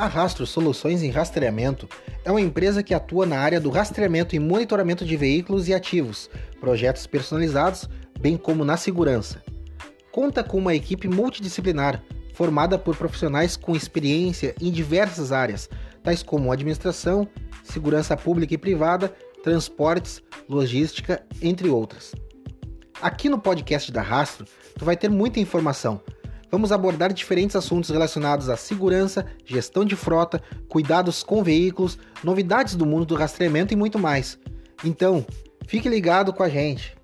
A Rastro Soluções em Rastreamento é uma empresa que atua na área do rastreamento e monitoramento de veículos e ativos, projetos personalizados, bem como na segurança. Conta com uma equipe multidisciplinar, formada por profissionais com experiência em diversas áreas, tais como administração, segurança pública e privada, transportes, logística, entre outras. Aqui no podcast da Rastro, tu vai ter muita informação vamos abordar diferentes assuntos relacionados à segurança, gestão de frota, cuidados com veículos, novidades do mundo do rastreamento e muito mais. Então, fique ligado com a gente.